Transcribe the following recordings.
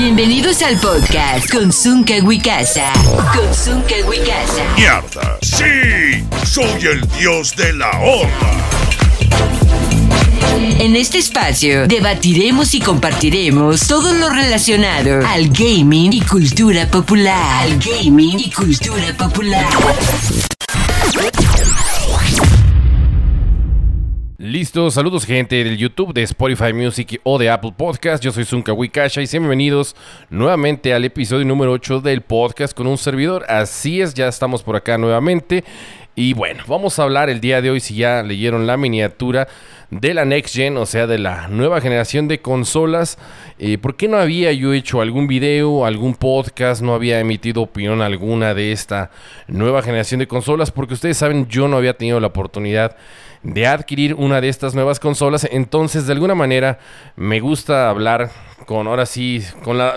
Bienvenidos al podcast con Zunca Wicasa. Con Zunca Wicasa. ¡Mierda! ¡Sí! ¡Soy el dios de la horda! En este espacio debatiremos y compartiremos todo lo relacionado al gaming y cultura popular. Al gaming y cultura popular. Listo, saludos gente del YouTube, de Spotify Music o de Apple Podcast. Yo soy Zunka Wikasha y bienvenidos nuevamente al episodio número 8 del podcast con un servidor. Así es, ya estamos por acá nuevamente. Y bueno, vamos a hablar el día de hoy, si ya leyeron la miniatura, de la Next Gen, o sea, de la nueva generación de consolas. Eh, ¿Por qué no había yo hecho algún video, algún podcast, no había emitido opinión alguna de esta nueva generación de consolas? Porque ustedes saben, yo no había tenido la oportunidad de adquirir una de estas nuevas consolas. Entonces, de alguna manera, me gusta hablar con, ahora sí, con la,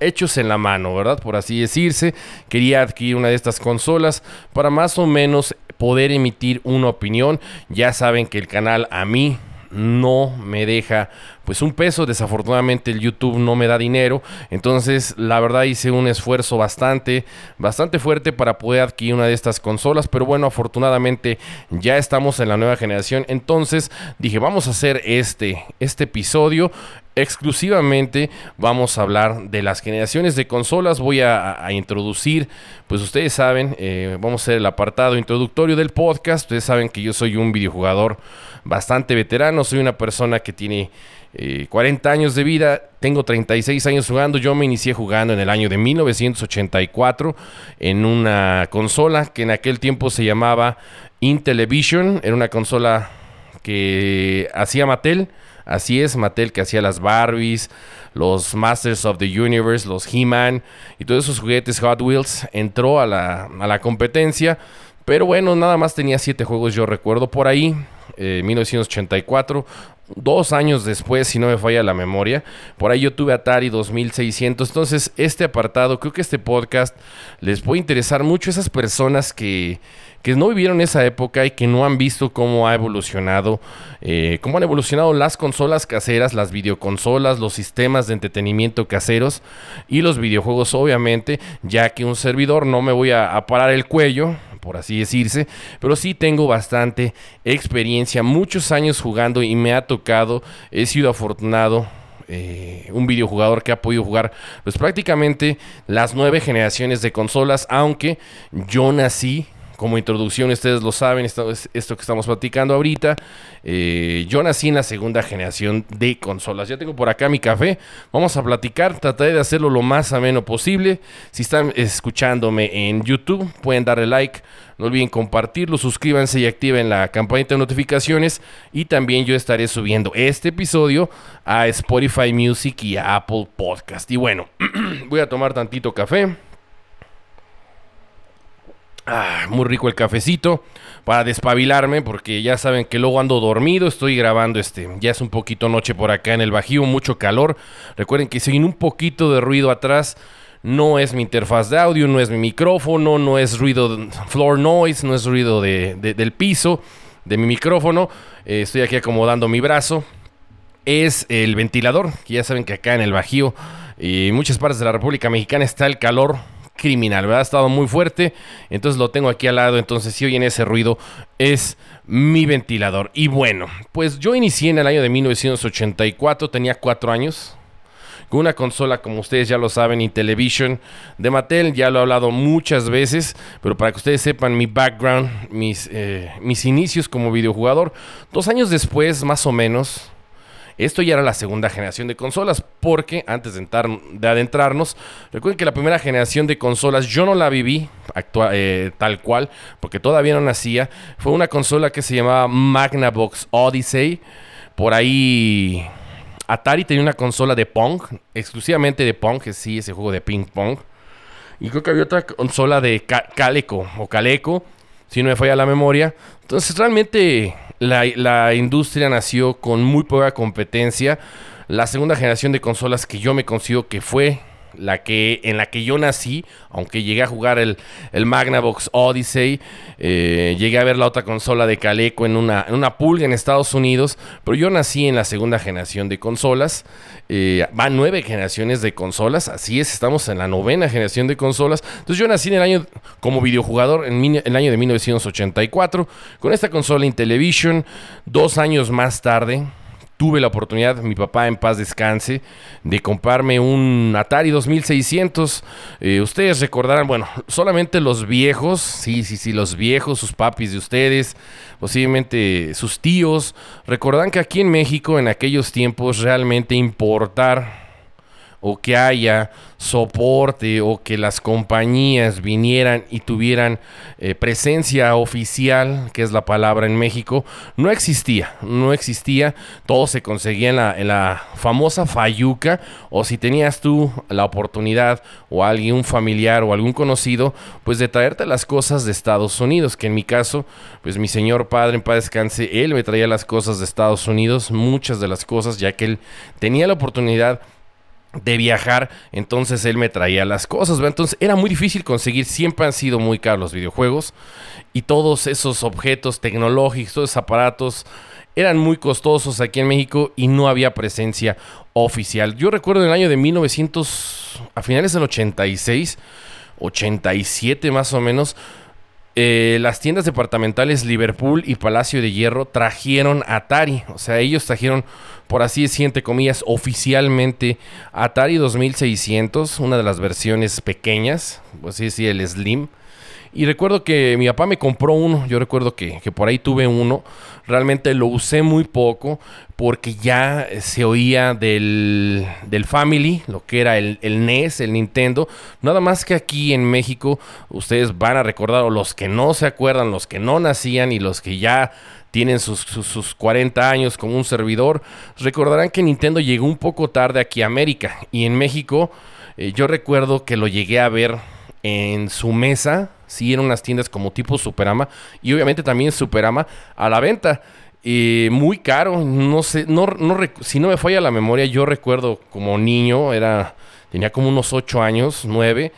hechos en la mano, ¿verdad? Por así decirse. Quería adquirir una de estas consolas para más o menos poder emitir una opinión. Ya saben que el canal a mí no me deja pues un peso. Desafortunadamente el YouTube no me da dinero. Entonces la verdad hice un esfuerzo bastante, bastante fuerte para poder adquirir una de estas consolas. Pero bueno, afortunadamente ya estamos en la nueva generación. Entonces dije, vamos a hacer este, este episodio exclusivamente vamos a hablar de las generaciones de consolas. Voy a, introducir, pues ustedes saben, eh, vamos a hacer el apartado introductorio del podcast. Ustedes saben que yo soy un videojugador bastante veterano, soy una persona que tiene 40 eh, años de vida, tengo 36 años jugando, yo me inicié jugando en el año de 1984 en una consola que en aquel tiempo se llamaba Intellivision, era una consola que hacía Mattel, así es, Mattel que hacía las Barbies, los Masters of the Universe, los He-Man y todos esos juguetes Hot Wheels, entró a la, a la competencia, pero bueno, nada más tenía 7 juegos yo recuerdo por ahí, 1984. Dos años después, si no me falla la memoria, por ahí yo tuve Atari 2600. Entonces, este apartado, creo que este podcast les puede interesar mucho a esas personas que, que no vivieron esa época y que no han visto cómo ha evolucionado, eh, cómo han evolucionado las consolas caseras, las videoconsolas, los sistemas de entretenimiento caseros y los videojuegos, obviamente, ya que un servidor no me voy a parar el cuello por así decirse, pero sí tengo bastante experiencia, muchos años jugando y me ha tocado, he sido afortunado eh, un videojugador que ha podido jugar pues prácticamente las nueve generaciones de consolas, aunque yo nací como introducción, ustedes lo saben, esto, esto que estamos platicando ahorita. Eh, yo nací en la segunda generación de consolas. Ya tengo por acá mi café. Vamos a platicar. Trataré de hacerlo lo más ameno posible. Si están escuchándome en YouTube, pueden darle like. No olviden compartirlo, suscríbanse y activen la campanita de notificaciones. Y también yo estaré subiendo este episodio a Spotify Music y a Apple Podcast. Y bueno, voy a tomar tantito café. Ah, muy rico el cafecito para despabilarme porque ya saben que luego ando dormido, estoy grabando este, ya es un poquito noche por acá en el Bajío, mucho calor. Recuerden que si hay un poquito de ruido atrás, no es mi interfaz de audio, no es mi micrófono, no es ruido floor noise, no es ruido del piso de mi micrófono. Eh, estoy aquí acomodando mi brazo. Es el ventilador, que ya saben que acá en el Bajío y muchas partes de la República Mexicana está el calor criminal. Ha estado muy fuerte, entonces lo tengo aquí al lado, entonces si oyen ese ruido es mi ventilador. Y bueno, pues yo inicié en el año de 1984, tenía cuatro años, con una consola, como ustedes ya lo saben, Intellivision de Mattel. Ya lo he hablado muchas veces, pero para que ustedes sepan mi background, mis, eh, mis inicios como videojugador. Dos años después, más o menos, esto ya era la segunda generación de consolas, porque antes de, adentrarnos, recuerden que la primera generación de consolas yo no la viví eh, tal cual, porque todavía no nacía. Fue una consola que se llamaba Magnavox Odyssey. Por ahí Atari tenía una consola de Pong, exclusivamente de Pong, que sí, ese juego de ping pong. Y creo que había otra consola de Caleco o Caleco, si no me falla la memoria. Entonces realmente la, industria nació con muy poca competencia. La segunda generación de consolas que yo me consigo que fue la que, en la que yo nací, aunque llegué a jugar el, el Magnavox Odyssey, eh, llegué a ver la otra consola de Caleco en una, en una pulga en Estados Unidos, pero yo nací en la segunda generación de consolas, eh, van nueve generaciones de consolas, así es, estamos en la novena generación de consolas, entonces yo nací en el año como videojugador en, el año de 1984, con esta consola Intellivision, dos años más tarde, tuve la oportunidad, mi papá en paz descanse, de comprarme un Atari 2600. Eh, ustedes recordarán, bueno, solamente los viejos, sí, sí, sí, los viejos, sus papis de ustedes, posiblemente sus tíos, recordarán que aquí en México en aquellos tiempos realmente importar o que haya soporte o que las compañías vinieran y tuvieran eh, presencia oficial, que es la palabra en México, no existía, no existía, todo se conseguía en la, en la famosa Fayuca o si tenías tú la oportunidad o alguien, un familiar o algún conocido, pues de traerte las cosas de Estados Unidos, que en mi caso, pues mi señor padre en paz descanse, él me traía las cosas de Estados Unidos, muchas de las cosas, ya que él tenía la oportunidad de viajar, entonces él me traía las cosas, entonces era muy difícil conseguir, siempre han sido muy caros los videojuegos y todos esos objetos tecnológicos, todos esos aparatos eran muy costosos aquí en México y no había presencia oficial. Yo recuerdo en el año de 1900, a finales del 86, 87 más o menos, eh, las tiendas departamentales Liverpool y Palacio de Hierro trajeron Atari. O sea, ellos trajeron, por así decir, entre comillas, oficialmente Atari 2600, una de las versiones pequeñas, pues sí, sí, el Slim. Y recuerdo que mi papá me compró uno, yo recuerdo que, que, por ahí tuve uno, realmente lo usé muy poco porque ya se oía del, del Family, lo que era el, el, NES, el Nintendo, nada más que aquí en México ustedes van a recordar, o los que no se acuerdan, los que no nacían y los que ya tienen sus, sus, sus 40 años como un servidor, recordarán que Nintendo llegó un poco tarde aquí a América. Y en México eh, yo recuerdo que lo llegué a ver en su mesa, sí, en unas tiendas como tipo Superama y obviamente también Superama a la venta. Eh, muy caro, no sé, no, no, si no me falla la memoria, yo recuerdo como niño, era, tenía como unos 8 años, 9,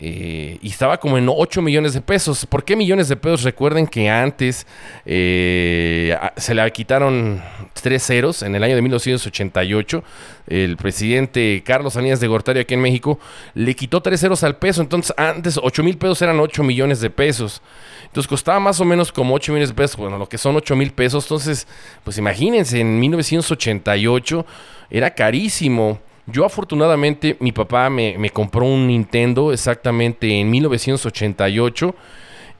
eh, y estaba como en 8 millones de pesos. ¿Por qué millones de pesos? Recuerden que antes eh, se le quitaron tres ceros en el año de 1988. El presidente Carlos Salinas de Gortari aquí en México le quitó tres ceros al peso. Entonces antes 8 mil pesos eran 8 millones de pesos. Entonces costaba más o menos como 8 millones de pesos. Bueno, lo que son 8 mil pesos. Entonces, pues imagínense, en 1988 era carísimo. Yo afortunadamente mi papá me, compró un Nintendo exactamente en 1988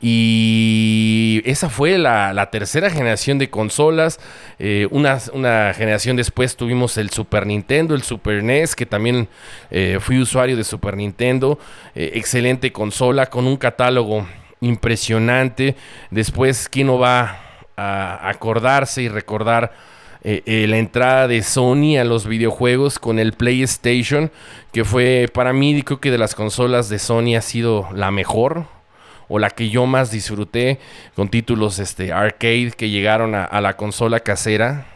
y esa fue la, tercera generación de consolas. Eh, una, una, generación después tuvimos el Super Nintendo, el Super NES, que también eh, fui usuario de Super Nintendo. Eh, excelente consola con un catálogo impresionante. Después, ¿quién no va a acordarse y recordar? Eh, eh, la entrada de Sony a los videojuegos con el PlayStation, que fue para mí, creo que de las consolas de Sony ha sido la mejor o la que yo más disfruté con títulos este, arcade que llegaron a, la consola casera.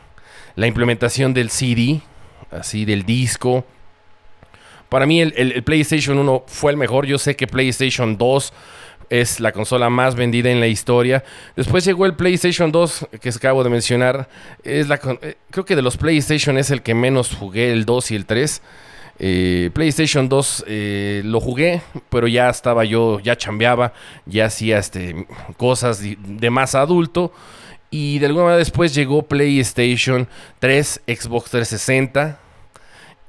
La implementación del CD, así del disco. Para mí el, el, el PlayStation 1 fue el mejor. Yo sé que PlayStation 2 es la consola más vendida en la historia. Después llegó el PlayStation 2, que acabo de mencionar. Es la, creo que de los PlayStation es el que menos jugué, el 2 y el 3. Eh, PlayStation 2 eh, lo jugué, pero ya estaba yo, ya chambeaba, ya hacía este, cosas de, de más adulto. Y de alguna manera después llegó PlayStation 3, Xbox 360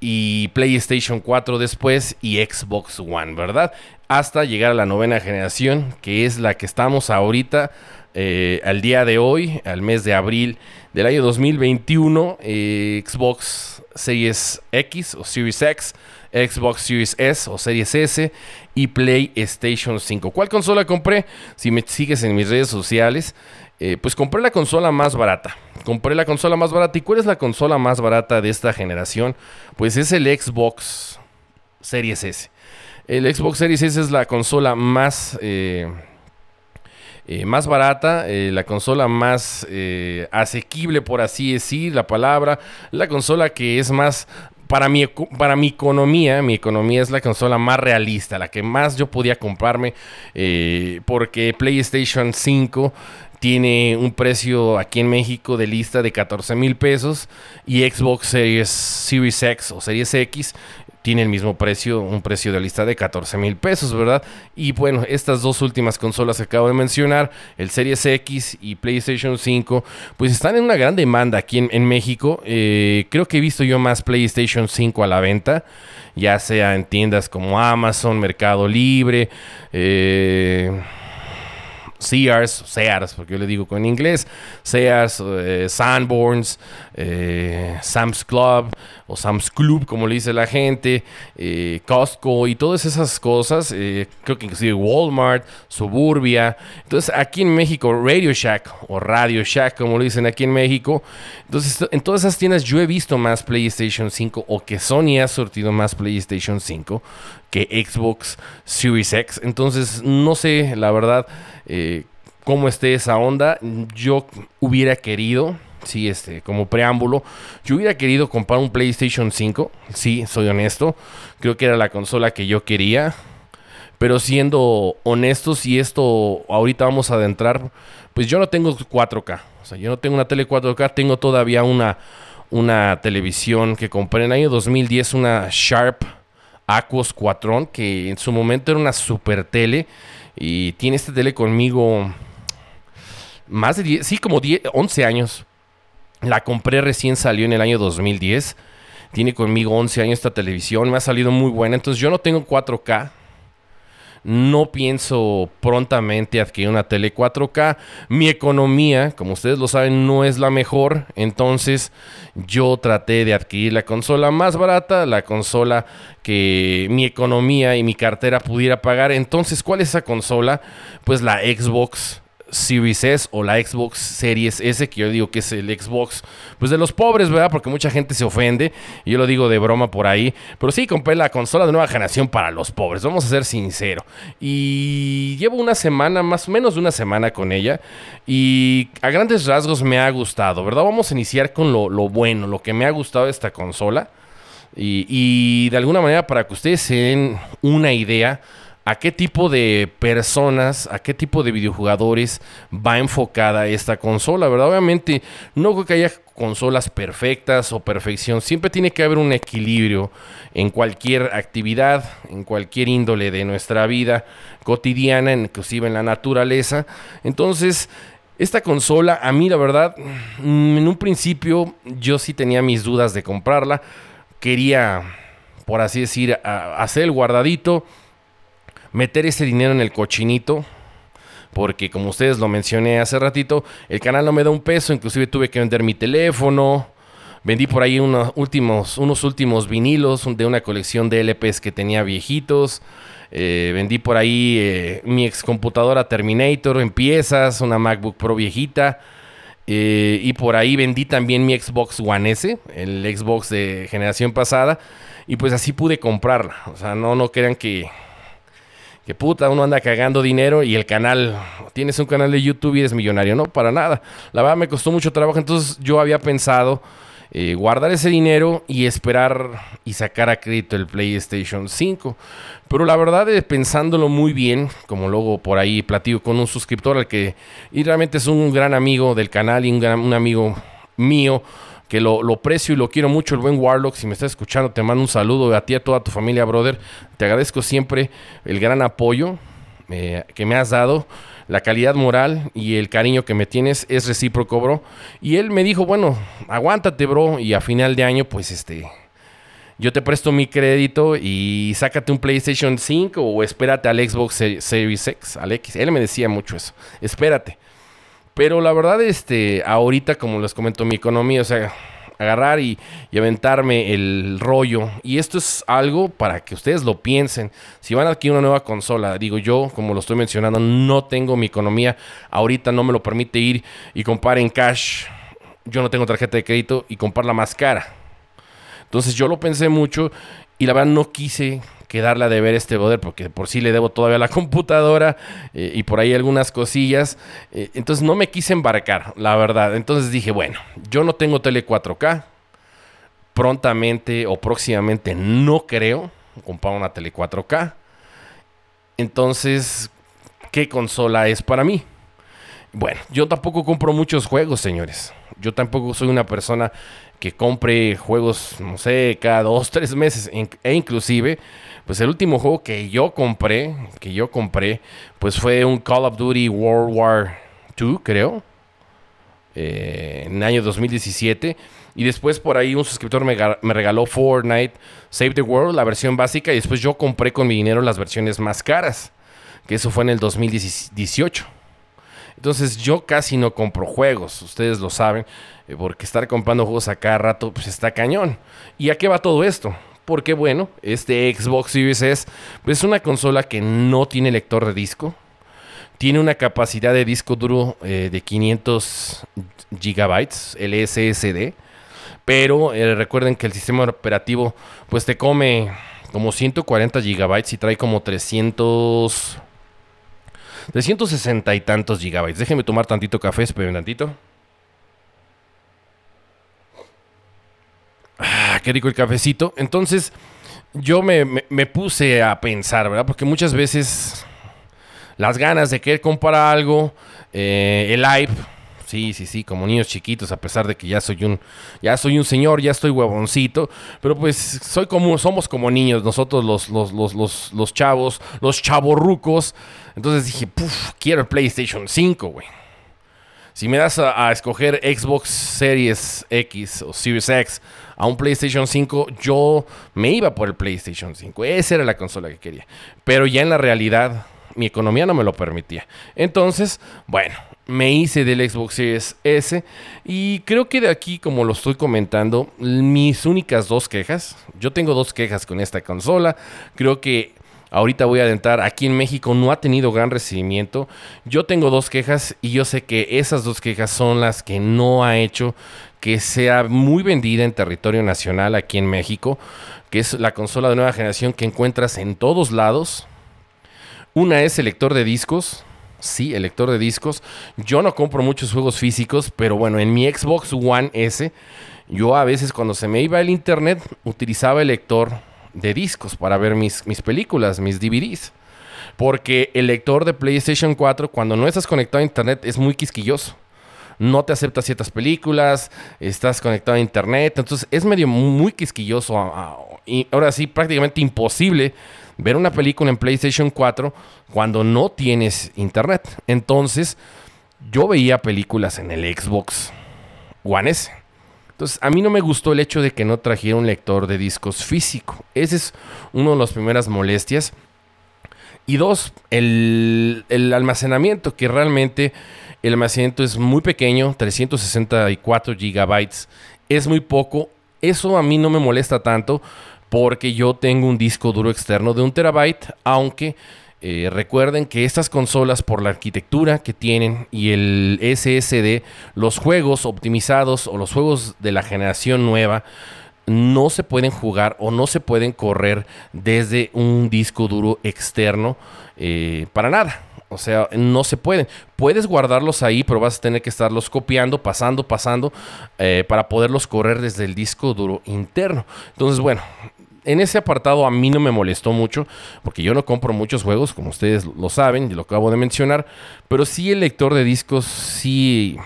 y PlayStation 4 después y Xbox One, ¿verdad? hasta llegar a la novena generación, que es la que estamos ahorita, eh, al día de hoy, al mes de abril del año 2021, eh, Xbox Series X o Series X, Xbox Series S o Series S y PlayStation 5. ¿Cuál consola compré? Si me sigues en mis redes sociales, eh, pues compré la consola más barata. Compré la consola más barata. ¿Y cuál es la consola más barata de esta generación? Pues es el Xbox Series S. El Xbox Series S es la consola más, eh, eh, más barata, la consola más asequible, por así decir la palabra, la consola que es más para mi, para mi economía, mi economía es la consola más realista, la que más yo podía comprarme, porque PlayStation 5 tiene un precio aquí en México de lista de 14 mil pesos y Xbox Series, Series X o Series X tiene el mismo precio, un precio de lista de 14 mil pesos, ¿verdad? Y bueno, estas dos últimas consolas que acabo de mencionar, el Series X y PlayStation 5, pues están en una gran demanda aquí en, México. Eh, creo que he visto yo más PlayStation 5 a la venta, ya sea en tiendas como Amazon, Mercado Libre, eh Sears, Sears, porque yo le digo con inglés, Sears, eh, Sanborns, eh, Sam's Club o Sam's Club, como le dice la gente, eh, Costco y todas esas cosas, creo que inclusive Walmart, Suburbia. Entonces, aquí en México, Radio Shack o Radio Shack, como lo dicen aquí en México. Entonces, en todas esas tiendas yo he visto más PlayStation 5 o que Sony ha sortido más PlayStation 5 que Xbox Series X. Entonces, no sé, la verdad, eh, cómo esté esa onda. Yo hubiera querido, sí, este, como preámbulo, yo hubiera querido comprar un PlayStation 5. Sí, soy honesto. Creo que era la consola que yo quería. Pero siendo honestos, y esto ahorita vamos a adentrar, pues yo no tengo 4K. O sea, yo no tengo una tele 4K, tengo todavía una, una televisión que compré en el año 2010, una Sharp Aquos Quatron, que en su momento era una super tele. Y tiene esta tele conmigo más de 10, sí, como 10, 11 años. La compré recién salió en el año 2010. Tiene conmigo 11 años esta televisión. Me ha salido muy buena. Entonces yo no tengo 4K. No pienso prontamente adquirir una tele 4K. Mi economía, como ustedes lo saben, no es la mejor. Entonces yo traté de adquirir la consola más barata, la consola que mi economía y mi cartera pudiera pagar. Entonces, ¿cuál es esa consola? Pues la Xbox Series S o la Xbox Series S, que yo digo que es el Xbox, pues de los pobres, ¿verdad? Porque mucha gente se ofende, y yo lo digo de broma por ahí, pero sí compré la consola de nueva generación para los pobres, vamos a ser sinceros. Y llevo una semana, más o menos de una semana con ella, y a grandes rasgos me ha gustado, ¿verdad? Vamos a iniciar con lo, bueno, lo que me ha gustado de esta consola, y, y de alguna manera para que ustedes se den una idea, a qué tipo de personas, a qué tipo de videojugadores va enfocada esta consola, ¿verdad? Obviamente no creo que haya consolas perfectas o perfección, siempre tiene que haber un equilibrio en cualquier actividad, en cualquier índole de nuestra vida cotidiana, inclusive en la naturaleza. Entonces, esta consola, a mí la verdad, mm, en un principio yo sí tenía mis dudas de comprarla, quería, por así decir, hacer el guardadito, meter ese dinero en el cochinito. Porque como ustedes lo mencioné hace ratito, el canal no me da un peso, inclusive tuve que vender mi teléfono. Vendí por ahí unos últimos, unos últimos vinilos de una colección de LPs que tenía viejitos. Eh, vendí por ahí eh, mi ex computadora Terminator en piezas, una MacBook Pro viejita. Eh, y por ahí vendí también mi Xbox One S, el Xbox de generación pasada. Y pues así pude comprarla. O sea, no, no crean que, que puta, uno anda cagando dinero y el canal, tienes un canal de YouTube y eres millonario. No, para nada. La verdad me costó mucho trabajo, entonces yo había pensado eh, guardar ese dinero y esperar y sacar a crédito el PlayStation 5. Pero la verdad, eh, pensándolo muy bien, como luego por ahí platico con un suscriptor al que y realmente es un gran amigo del canal y un, un amigo mío que lo, lo, precio y lo quiero mucho, el buen Warlock. Si me estás escuchando, te mando un saludo a ti, a toda tu familia, brother. Te agradezco siempre el gran apoyo eh, que me has dado, la calidad moral y el cariño que me tienes es recíproco, bro. Y él me dijo, bueno, aguántate, bro, y a final de año, pues este, yo te presto mi crédito y sácate un PlayStation 5 o espérate al Xbox Series X, X. Él me decía mucho eso, espérate. Pero la verdad, este, ahorita, como les comento, mi economía, o sea, agarrar y, aventarme el rollo. Y esto es algo para que ustedes lo piensen. Si van a adquirir una nueva consola, digo yo, como lo estoy mencionando, no tengo mi economía. Ahorita no me lo permite ir y comprar en cash. Yo no tengo tarjeta de crédito y comprarla más cara. Entonces yo lo pensé mucho y la verdad no quise quedarle a deber este poder porque por sí le debo todavía la computadora eh, y por ahí algunas cosillas. Eh, entonces no me quise embarcar, la verdad. Entonces dije, bueno, yo no tengo tele 4K, prontamente o próximamente no creo comprar una tele 4K. Entonces, ¿qué consola es para mí? Bueno, yo tampoco compro muchos juegos, señores. Yo tampoco soy una persona que compre juegos, no sé, cada dos, tres meses. E inclusive, pues el último juego que yo compré, que yo compré, pues fue un Call of Duty World War II, creo. Eh, en el año 2017. Y después por ahí un suscriptor me, me, regaló Fortnite Save the World, la versión básica. Y después yo compré con mi dinero las versiones más caras. Que eso fue en el 2018. Entonces yo casi no compro juegos, ustedes lo saben, eh, porque estar comprando juegos a cada rato pues está cañón. ¿Y a qué va todo esto? Porque bueno, este Xbox Series S pues, es una consola que no tiene lector de disco, tiene una capacidad de disco duro eh, de 500 gigabytes, el SSD, pero eh, recuerden que el sistema operativo pues te come como 140 gigabytes y trae como 300 de 160 y tantos gigabytes. Déjenme tomar tantito café, esperen tantito. Ah, qué rico el cafecito. Entonces, yo me, puse a pensar, ¿verdad? Porque muchas veces las ganas de querer comprar algo, eh, el hype, sí, sí, sí, como niños chiquitos, a pesar de que ya soy un, ya soy un señor, ya estoy huevoncito, pero pues soy como, somos como niños, nosotros los, los, los, los, los chavos, los chavorrucos, entonces dije, puff, quiero el PlayStation 5, güey. Si me das a, escoger Xbox Series X o Series X a un PlayStation 5, yo me iba por el PlayStation 5. Esa era la consola que quería. Pero ya en la realidad, mi economía no me lo permitía. Entonces, bueno, me hice del Xbox Series S y creo que de aquí, como lo estoy comentando, mis únicas dos quejas, yo tengo dos quejas con esta consola, creo que ahorita voy a adentrar, aquí en México no ha tenido gran recibimiento. Yo tengo dos quejas y yo sé que esas dos quejas son las que no ha hecho que sea muy vendida en territorio nacional aquí en México, que es la consola de nueva generación que encuentras en todos lados. Una es el lector de discos. Sí, el lector de discos. Yo no compro muchos juegos físicos, pero bueno, en mi Xbox One S, yo a veces cuando se me iba el internet utilizaba el lector de discos para ver mis, mis películas, mis DVDs. Porque el lector de PlayStation 4, cuando no estás conectado a internet, es muy quisquilloso. No te acepta ciertas películas, estás conectado a internet, entonces es medio muy quisquilloso. y ahora sí, prácticamente imposible ver una película en PlayStation 4 cuando no tienes internet. Entonces, yo veía películas en el Xbox One S. Entonces, a mí no me gustó el hecho de que no trajera un lector de discos físico. Ese es uno de las primeras molestias. Y dos, el, almacenamiento, que realmente el almacenamiento es muy pequeño, 364 gigabytes, es muy poco. Eso a mí no me molesta tanto porque yo tengo un disco duro externo de un terabyte, aunque eh, recuerden que estas consolas, por la arquitectura que tienen y el SSD, los juegos optimizados o los juegos de la generación nueva, no se pueden jugar o no se pueden correr desde un disco duro externo eh, para nada. O sea, no se pueden. Puedes guardarlos ahí, pero vas a tener que estarlos copiando, pasando, pasando, eh, para poderlos correr desde el disco duro interno. Entonces, bueno, en ese apartado a mí no me molestó mucho, porque yo no compro muchos juegos, como ustedes lo saben, y lo acabo de mencionar, pero sí el lector de discos, sí...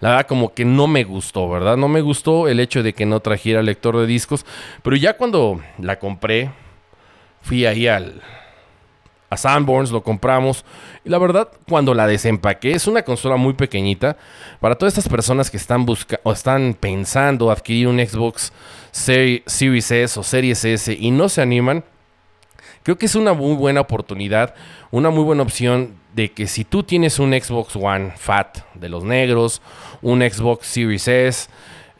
La verdad como que no me gustó, ¿verdad? No me gustó el hecho de que no trajera lector de discos, pero ya cuando la compré, fui ahí al, a Sanborns, lo compramos. Y la verdad, cuando la desempaqué, es una consola muy pequeñita. Para todas estas personas que están buscando o están pensando adquirir un Xbox Series S o Series S y no se animan, creo que es una muy buena oportunidad, una muy buena opción de que si tú tienes un Xbox One Fat de los negros, un Xbox Series S,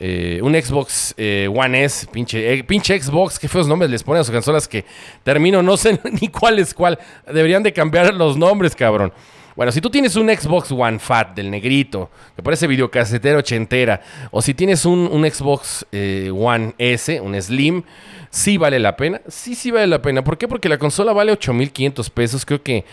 eh, un Xbox eh, One S, pinche, eh, pinche Xbox, qué feos nombres les ponen a sus consolas que termino, no sé ni cuál es cuál. Deberían de cambiar los nombres, cabrón. Bueno, si tú tienes un Xbox One Fat del negrito, que parece videocasetera ochentera, o si tienes un, Xbox One S, un Slim, sí vale la pena. Sí, sí vale la pena. ¿Por qué? Porque la consola vale 8.500 pesos. Creo que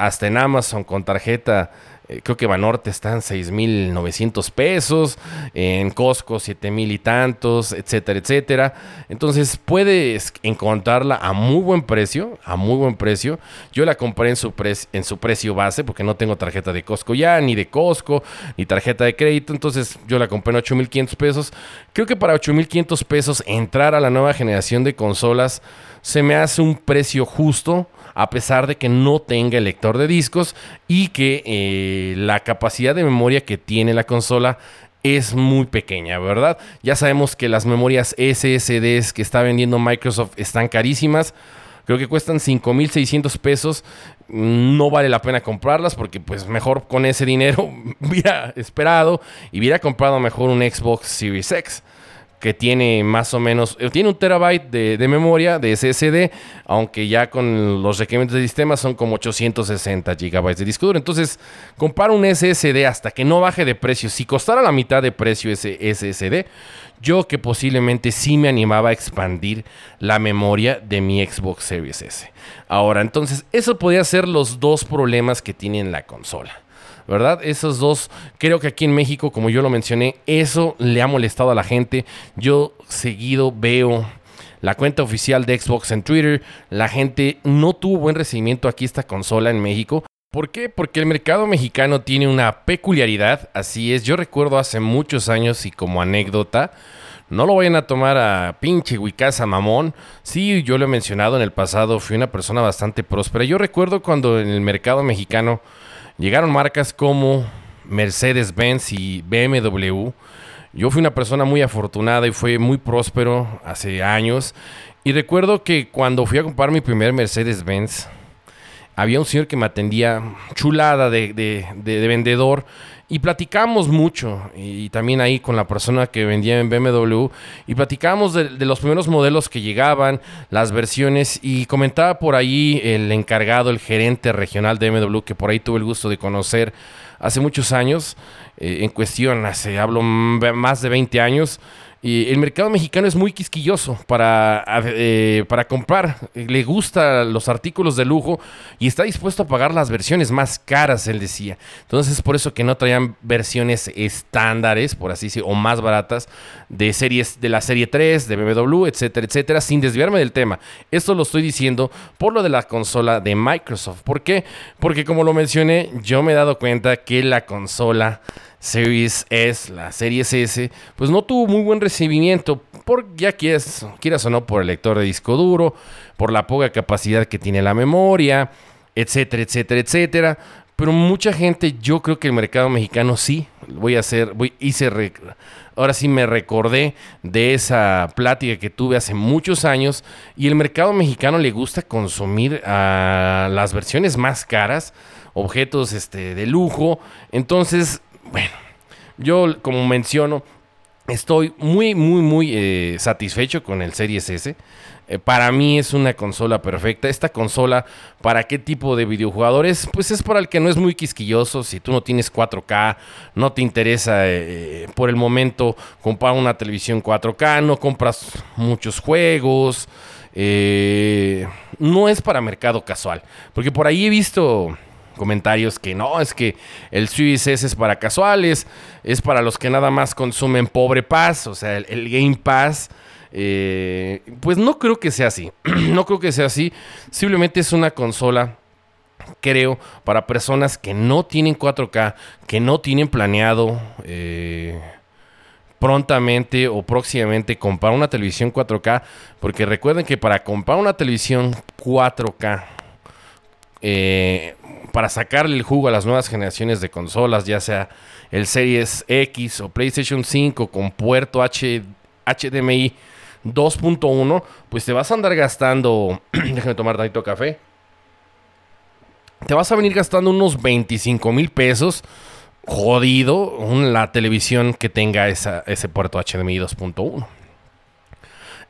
hasta en Amazon con tarjeta eh, creo que Banorte está en 6.900 pesos, en Costco 7.000 y tantos, etcétera, etcétera. Entonces puedes encontrarla a muy buen precio, a muy buen precio. Yo la compré en su, en su precio base porque no tengo tarjeta de Costco ya, ni de Costco, ni tarjeta de crédito. Entonces yo la compré en 8.500 pesos. Creo que para 8.500 pesos entrar a la nueva generación de consolas se me hace un precio justo a pesar de que no tenga el lector de discos y que eh, la capacidad de memoria que tiene la consola es muy pequeña, ¿verdad? Ya sabemos que las memorias SSDs que está vendiendo Microsoft están carísimas. Creo que cuestan 5.600 pesos. No vale la pena comprarlas porque pues mejor con ese dinero hubiera esperado y hubiera comprado mejor un Xbox Series X que tiene más o menos, eh, tiene un terabyte de, memoria de SSD, aunque ya con los requerimientos de sistema son como 860 gigabytes de disco duro. Entonces, compara un SSD hasta que no baje de precio. Si costara la mitad de precio ese SSD, yo que posiblemente sí me animaba a expandir la memoria de mi Xbox Series S. Ahora, entonces, eso podría ser los dos problemas que tiene la consola. ¿Verdad? Esos dos, creo que aquí en México, como yo lo mencioné, eso le ha molestado a la gente. Yo seguido veo la cuenta oficial de Xbox en Twitter. La gente no tuvo buen recibimiento aquí esta consola en México. ¿Por qué? Porque el mercado mexicano tiene una peculiaridad, así es. Yo recuerdo hace muchos años y como anécdota, no lo vayan a tomar a pinche Wicasa mamón. Sí, yo lo he mencionado en el pasado, fui una persona bastante próspera. Yo recuerdo cuando en el mercado mexicano Llegaron marcas como Mercedes-Benz y BMW. Yo fui una persona muy afortunada y fue muy próspero hace años. Y recuerdo que cuando fui a comprar mi primer Mercedes-Benz, había un señor que me atendía chulada de, de vendedor y platicamos mucho, y también ahí con la persona que vendía en BMW, y platicamos de, los primeros modelos que llegaban, las versiones, y comentaba por ahí el encargado, el gerente regional de BMW, que por ahí tuve el gusto de conocer hace muchos años, eh, en cuestión, hace, hablo más de 20 años, y el mercado mexicano es muy quisquilloso para, eh, para comprar. Le gustan los artículos de lujo y está dispuesto a pagar las versiones más caras, él decía. Entonces es por eso que no traían versiones estándares, por así decirlo, o más baratas, de series de la serie 3, de BMW, etcétera, etcétera, sin desviarme del tema. Esto lo estoy diciendo por lo de la consola de Microsoft. ¿Por qué? Porque como lo mencioné, yo me he dado cuenta que la consola Series S, la Series S, pues no tuvo muy buen recibimiento, por, ya quieras, quieras o no, por el lector de disco duro, por la poca capacidad que tiene la memoria, etcétera, etcétera, etcétera. Pero mucha gente, yo creo que el mercado mexicano sí, voy a hacer, voy, hice, ahora sí me recordé de esa plática que tuve hace muchos años y el mercado mexicano le gusta consumir a las versiones más caras, objetos este, de lujo, entonces bueno, yo como menciono, estoy muy, muy, muy eh, satisfecho con el Series S. Eh, para mí es una consola perfecta. Esta consola, ¿para qué tipo de videojugadores? Pues es para el que no es muy quisquilloso. Si tú no tienes 4K, no te interesa eh, por el momento comprar una televisión 4K, no compras muchos juegos. no es para mercado casual. Porque por ahí he visto comentarios que no, es que el Series S es para casuales, es para los que nada más consumen pobre Pass, o sea, el, Game Pass. Eh, pues no creo que sea así, no creo que sea así, simplemente es una consola creo, para personas que no tienen 4K, que no tienen planeado eh, prontamente o próximamente comprar una televisión 4K, porque recuerden que para comprar una televisión 4K, eh, para sacarle el jugo a las nuevas generaciones de consolas, ya sea el Series X o PlayStation 5 con puerto H, HDMI 2.1, pues te vas a andar gastando, déjame tomar tantito café, te vas a venir gastando unos 25 mil pesos, jodido, la televisión que tenga ese puerto HDMI 2.1.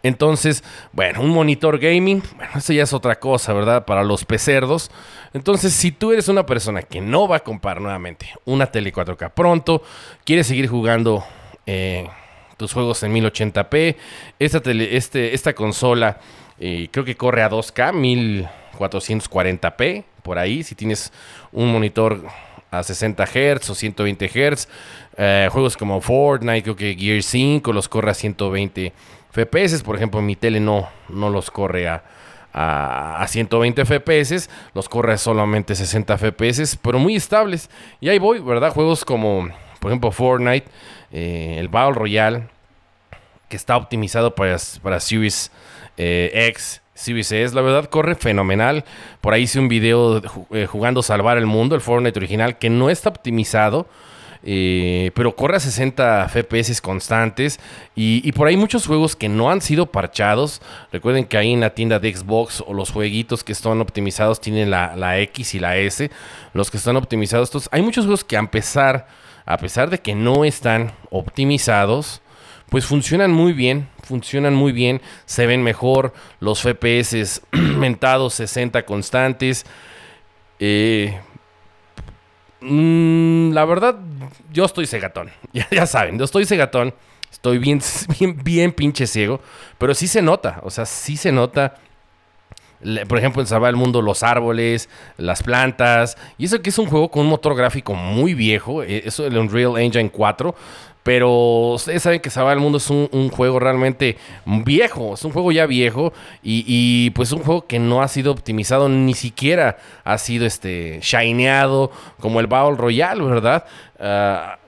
Entonces, bueno, un monitor gaming, bueno, eso ya es otra cosa, ¿verdad? Para los pecerdos. Entonces, si tú eres una persona que no va a comprar nuevamente una tele 4K pronto, quieres seguir jugando eh, tus juegos en 1080p, esta, este, esta consola eh, creo que corre a 2K, 1440p, por ahí, si tienes un monitor a 60 Hz o 120 Hz. Eh, juegos como Fortnite, creo que Gear 5 los corre a 120 FPS. Por ejemplo, mi tele no, no los corre a, a, 120 FPS, los corre solamente 60 FPS, pero muy estables. Y ahí voy, ¿verdad? Juegos como, por ejemplo, Fortnite, eh, el Battle Royale, que está optimizado para, para Series eh, X. La verdad corre fenomenal. Por ahí hice un video eh, jugando Salvar el Mundo, el Fortnite original, que no está optimizado eh, pero corre a 60 FPS constantes y, por ahí muchos juegos que no han sido parchados. Recuerden que ahí en la tienda de Xbox o los jueguitos que están optimizados tienen la, X y la S. Los que están optimizados, estos, hay muchos juegos que a pesar, a pesar de que no están optimizados, pues funcionan muy bien, funcionan muy bien, se ven mejor, los FPS aumentados 60 constantes. Eh, Mm, la verdad, yo estoy cegatón. Ya, saben, yo estoy cegatón. Estoy bien, bien, bien pinche ciego. Pero sí se nota. O sea, sí se nota. Por ejemplo, en Salvar el Mundo, los árboles, las plantas. Y eso que es un juego con un motor gráfico muy viejo. Eh, eso el Unreal Engine 4. Pero ustedes saben que Salvar el Mundo es un, juego realmente viejo, es un juego ya viejo y, pues un juego que no ha sido optimizado, ni siquiera ha sido este shineado como el Battle Royale, ¿verdad? Ah,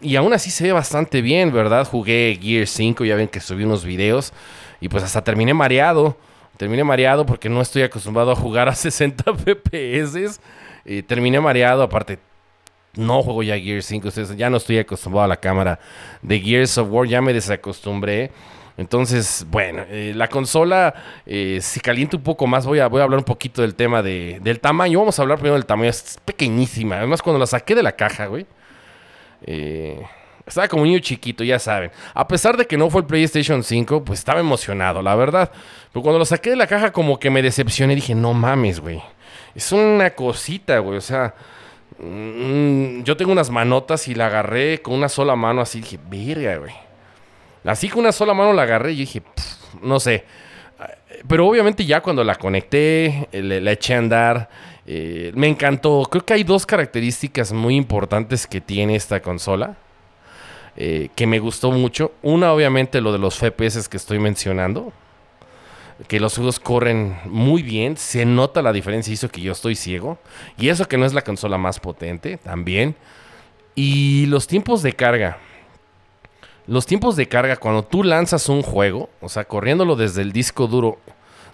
y aún así se ve bastante bien, ¿verdad? Jugué Gear 5, ya ven que subí unos videos y pues hasta terminé mareado. Terminé mareado porque no estoy acostumbrado a jugar a 60 FPS. Y terminé mareado, aparte no juego ya Gears 5, ya no estoy acostumbrado a la cámara de Gears of War, ya me desacostumbré. Entonces, bueno, eh, la consola, eh, si calienta un poco más, voy a, voy a hablar un poquito del tema de, del tamaño. Vamos a hablar primero del tamaño, es pequeñísima. Además, cuando la saqué de la caja, güey, eh, estaba como un niño chiquito, ya saben. A pesar de que no fue el PlayStation 5, pues estaba emocionado, la verdad. Pero cuando lo saqué de la caja, como que me decepcioné. Dije, no mames, güey. Es una cosita, güey. O sea, Mm, yo tengo unas manotas y la agarré con una sola mano así. Dije, verga, güey. Así con una sola mano la agarré y dije, no sé. Pero obviamente ya cuando la conecté, eh, la eché a andar, eh, me encantó. Creo que hay dos características muy importantes que tiene esta consola. Eh, que me gustó mucho. Una, obviamente, lo de los FPS que estoy mencionando que los juegos corren muy bien. Se nota la diferencia, hizo que yo estoy ciego. Y eso que no es la consola más potente, también. Y los tiempos de carga. Los tiempos de carga, cuando tú lanzas un juego, o sea, corriéndolo desde el disco duro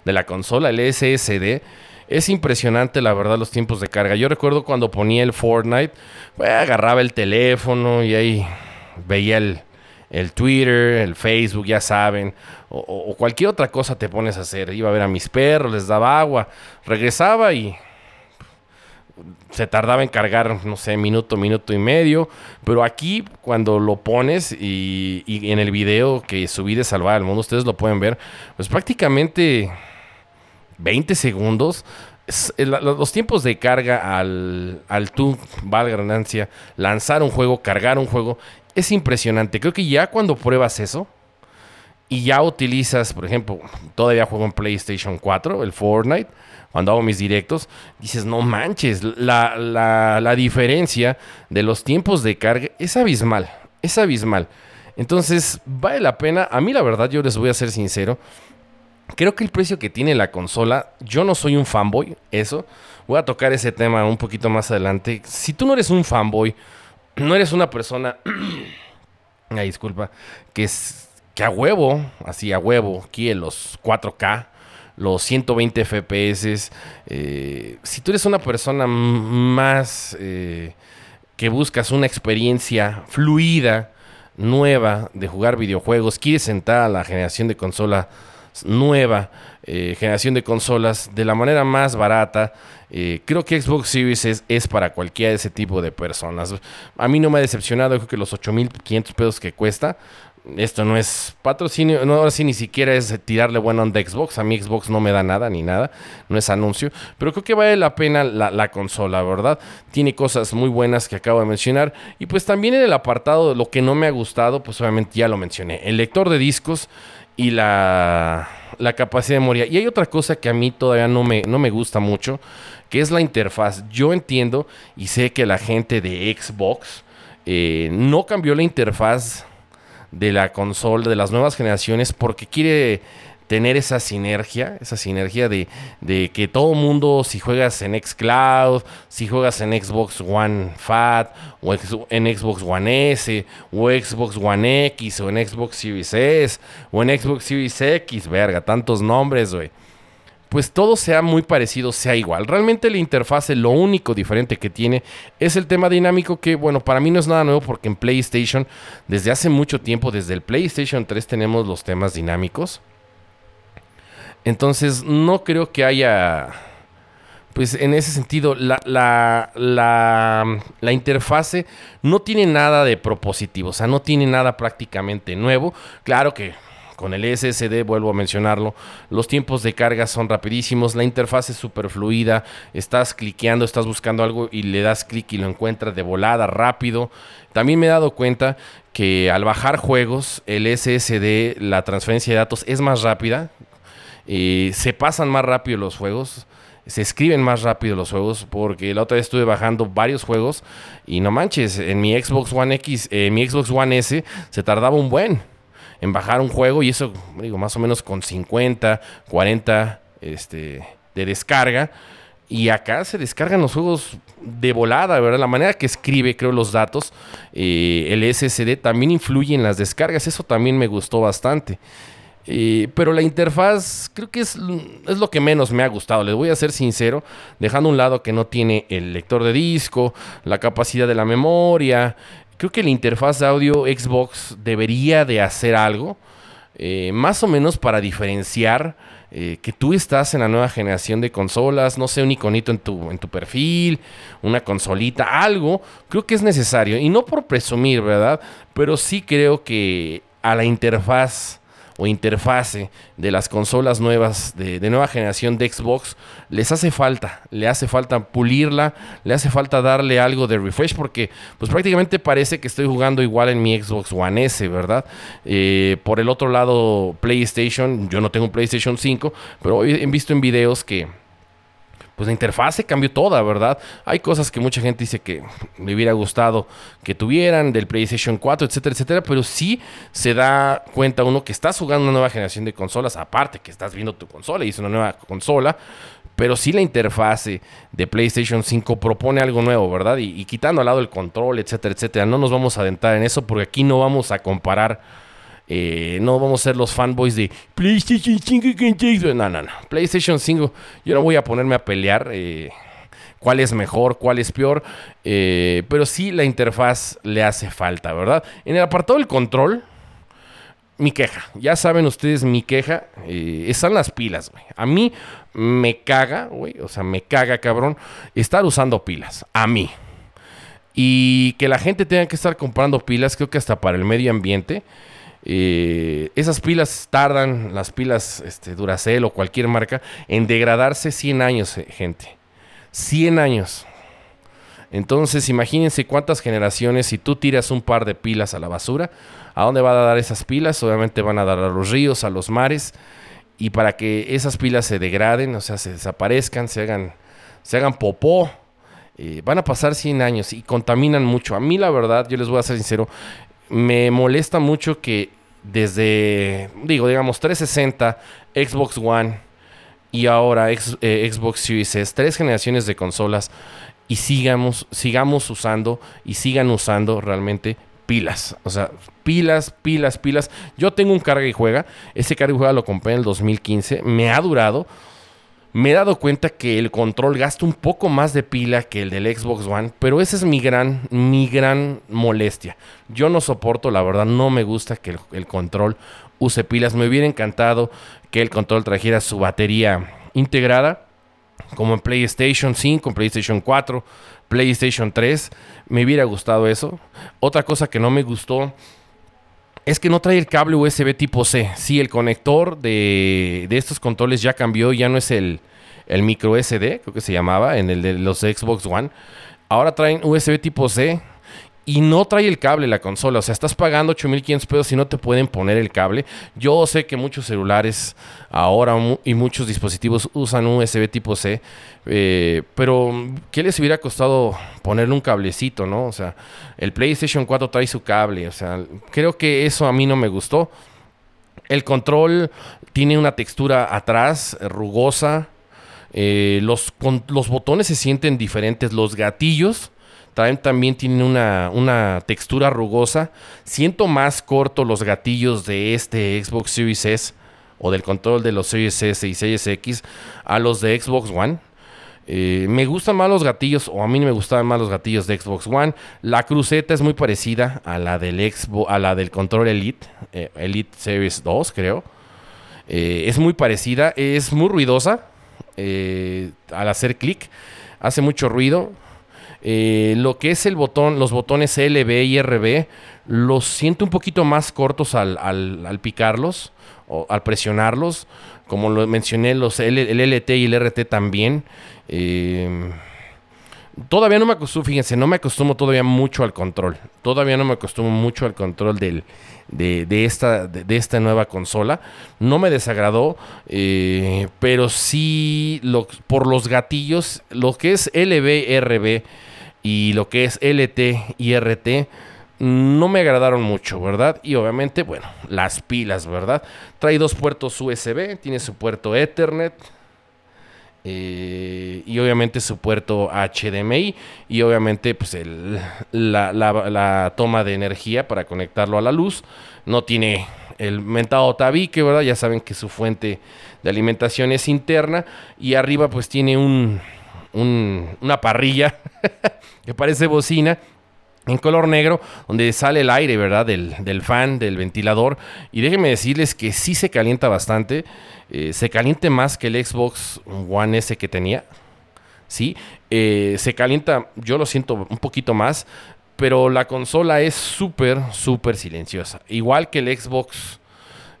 de la consola, el SSD, es impresionante, la verdad, los tiempos de carga. Yo recuerdo cuando ponía el Fortnite, pues, agarraba el teléfono y ahí veía el, el Twitter, el Facebook, ya saben, o, cualquier otra cosa te pones a hacer. Iba a ver a mis perros, les daba agua, regresaba y se tardaba en cargar, no sé, minuto, minuto y medio. Pero aquí, cuando lo pones y, en el video que subí de Salvar al Mundo, ustedes lo pueden ver, pues prácticamente 20 segundos. los tiempos de carga al, al tú, valga ganancia, lanzar un juego, cargar un juego, es impresionante. Creo que ya cuando pruebas eso y ya utilizas, por ejemplo, todavía juego en PlayStation 4, el Fortnite, cuando hago mis directos, dices, no manches, la, la, diferencia de los tiempos de carga es abismal, es abismal. Entonces, vale la pena. A mí, la verdad, yo les voy a ser sincero. Creo que el precio que tiene la consola, yo no soy un fanboy, eso. Voy a tocar ese tema un poquito más adelante. Si tú no eres un fanboy, no eres una persona, ay, disculpa, que es que a huevo, así a huevo, quiere los 4K, los 120 FPS. Eh, si tú eres una persona más eh, que buscas una experiencia fluida, nueva de jugar videojuegos, quieres sentar a la generación de consola nueva, eh, generación de consolas de la manera más barata. Eh, creo que Xbox Series es, para cualquiera de ese tipo de personas. A mí no me ha decepcionado, creo que los 8.500 pesos que cuesta, esto no es patrocinio, no, ahora sí ni siquiera es tirarle bueno de Xbox. A mí Xbox no me da nada ni nada, no es anuncio. Pero creo que vale la pena la, la, consola, ¿verdad? Tiene cosas muy buenas que acabo de mencionar. Y pues también en el apartado lo que no me ha gustado, pues obviamente ya lo mencioné. El lector de discos y la la capacidad de memoria. Y hay otra cosa que a mí todavía no me, no me gusta mucho, que es la interfaz. Yo entiendo y sé que la gente de Xbox eh, no cambió la interfaz de la consola de las nuevas generaciones porque quiere tener esa sinergia, esa sinergia de, que todo mundo, si juegas en Xcloud, si juegas en Xbox One Fat, o en Xbox One S, o Xbox One X, o en Xbox Series S, o en Xbox Series X, verga, tantos nombres, güey. Pues todo sea muy parecido, sea igual. Realmente la interfase, lo único diferente que tiene es el tema dinámico que, bueno, para mí no es nada nuevo porque en PlayStation, desde hace mucho tiempo, desde el PlayStation 3 tenemos los temas dinámicos. Entonces, no creo que haya, pues en ese sentido, la, la, la, interfase no tiene nada de propositivo, o sea, no tiene nada prácticamente nuevo. Claro que con el SSD, vuelvo a mencionarlo, los tiempos de carga son rapidísimos, la interfaz es súper fluida, estás cliqueando, estás buscando algo y le das clic y lo encuentras de volada, rápido. También me he dado cuenta que al bajar juegos, el SSD, la transferencia de datos es más rápida, se pasan más rápido los juegos, se escriben más rápido los juegos, porque la otra vez estuve bajando varios juegos y no manches, en mi Xbox One X, eh, mi Xbox One S se tardaba un buen en bajar un juego y eso, digo, más o menos con 50, 40 este, de descarga. Y acá se descargan los juegos de volada, ¿verdad? La manera que escribe, creo, los datos, eh, el SSD también influye en las descargas. Eso también me gustó bastante. Pero la interfaz creo que es, es, lo que menos me ha gustado. Les voy a ser sincero, dejando un lado que no tiene el lector de disco, la capacidad de la memoria. Creo que la interfaz de audio Xbox debería de hacer algo, eh, más o menos para diferenciar eh, que tú estás en la nueva generación de consolas, no sé, un iconito en tu, en tu perfil, una consolita, algo. Creo que es necesario. Y no por presumir, ¿verdad? Pero sí creo que a la interfaz o interfase de las consolas nuevas de, nueva generación de Xbox, les hace falta, le hace falta pulirla, le hace falta darle algo de refresh porque pues prácticamente parece que estoy jugando igual en mi Xbox One S, ¿verdad? Eh, por el otro lado, PlayStation, yo no tengo un PlayStation 5, pero he visto en videos que pues la interfase cambió toda, ¿verdad? Hay cosas que mucha gente dice que le hubiera gustado que tuvieran del PlayStation 4, etcétera, etcétera, pero sí se da cuenta uno que estás jugando una nueva generación de consolas, aparte que estás viendo tu consola y es una nueva consola, pero sí la interfase de PlayStation 5 propone algo nuevo, ¿verdad? Y, y, quitando al lado el control, etcétera, etcétera. No nos vamos a adentrar en eso porque aquí no vamos a comparar eh, no vamos a ser los fanboys de PlayStation 5. No, no, no. PlayStation 5, yo no voy a ponerme a pelear eh, cuál es mejor, cuál es peor. Eh, pero sí la interfaz le hace falta, ¿verdad? En el apartado del control, mi queja. Ya saben ustedes mi queja. están las pilas, güey. A mí me caga, güey. O sea, me caga, cabrón, estar usando pilas. A mí. Y que la gente tenga que estar comprando pilas, creo que hasta para el medio ambiente. Esas pilas tardan, las pilas este, Duracell o cualquier marca, en degradarse 100 años, eh, gente. 100 años. Entonces, imagínense cuántas generaciones, si tú tiras un par de pilas a la basura, ¿a dónde van a dar esas pilas? Obviamente van a dar a los ríos, a los mares, y para que esas pilas se degraden, o sea, se desaparezcan, se hagan, se hagan popó, eh, van a pasar 100 años y contaminan mucho. A mí, la verdad, yo les voy a ser sincero, me molesta mucho que desde, digo, digamos, 360, Xbox One y ahora eh, Xbox Series S, tres generaciones de consolas y sigamos, sigamos usando y sigan usando realmente pilas. O sea, pilas, pilas, pilas. Yo tengo un carga y juega. Ese carga y juega lo compré en el 2015. Me ha durado me he dado cuenta que el control gasta un poco más de pila que el del Xbox One, pero esa es mi gran, mi gran molestia. Yo no soporto, la verdad, no me gusta que el, control use pilas. Me hubiera encantado que el control trajera su batería integrada, como en PlayStation 5, PlayStation 4, PlayStation 3. Me hubiera gustado eso. Otra cosa que no me gustó es que no trae el cable USB tipo C. Sí, el conector de, estos controles ya cambió, ya no es el, el micro SD, creo que se llamaba, en el de los Xbox One. Ahora traen USB tipo C y no trae el cable la consola. O sea, estás pagando 8500 pesos y no te pueden poner el cable. Yo sé que muchos celulares ahora y muchos dispositivos usan un USB tipo C. Eh, pero, ¿qué les hubiera costado ponerle un cablecito, no? O sea, el PlayStation 4 trae su cable. O sea, creo que eso a mí no me gustó. El control tiene una textura atrás, rugosa. Eh, los, los botones se sienten diferentes. Los gatillos también tienen una, textura rugosa. Siento más corto los gatillos de este Xbox Series S o del control de los Series S y Series X a los de Xbox One. Eh, me gustan más los gatillos, o a mí me gustaban más los gatillos de Xbox One. La cruceta es muy parecida a la del, Xbox, a la del control Elite, eh, Elite Series 2, creo. Eh, es muy parecida, es muy ruidosa al hacer clic, hace mucho ruido. Eh, lo que es el botón, los botones LB y RB, los siento un poquito más cortos al, picarlos o al presionarlos. Como lo mencioné, los el LT y el RT también. Eh, todavía no me acostumbro, fíjense, no me acostumbro todavía mucho al control. Todavía no me acostumbro mucho al control del, de, esta, de, esta nueva consola. No me desagradó, eh, pero sí por los gatillos, lo que es LB, RB y lo que es LT y RT no me agradaron mucho, ¿verdad? Y obviamente, bueno, las pilas, ¿verdad? Trae dos puertos USB, tiene su puerto Ethernet eh, y obviamente su puerto HDMI y obviamente pues la, toma de energía para conectarlo a la luz. No tiene el mentado tabique, ¿verdad? Ya saben que su fuente de alimentación es interna y arriba pues tiene un una parrilla que parece bocina en color negro, donde sale el aire, ¿verdad? Del, fan, del ventilador. Y déjenme decirles que sí se calienta bastante. Eh, se caliente más que el Xbox One S que tenía. Sí, eh, se calienta, yo lo siento un poquito más. Pero la consola es súper, súper silenciosa. Igual que el Xbox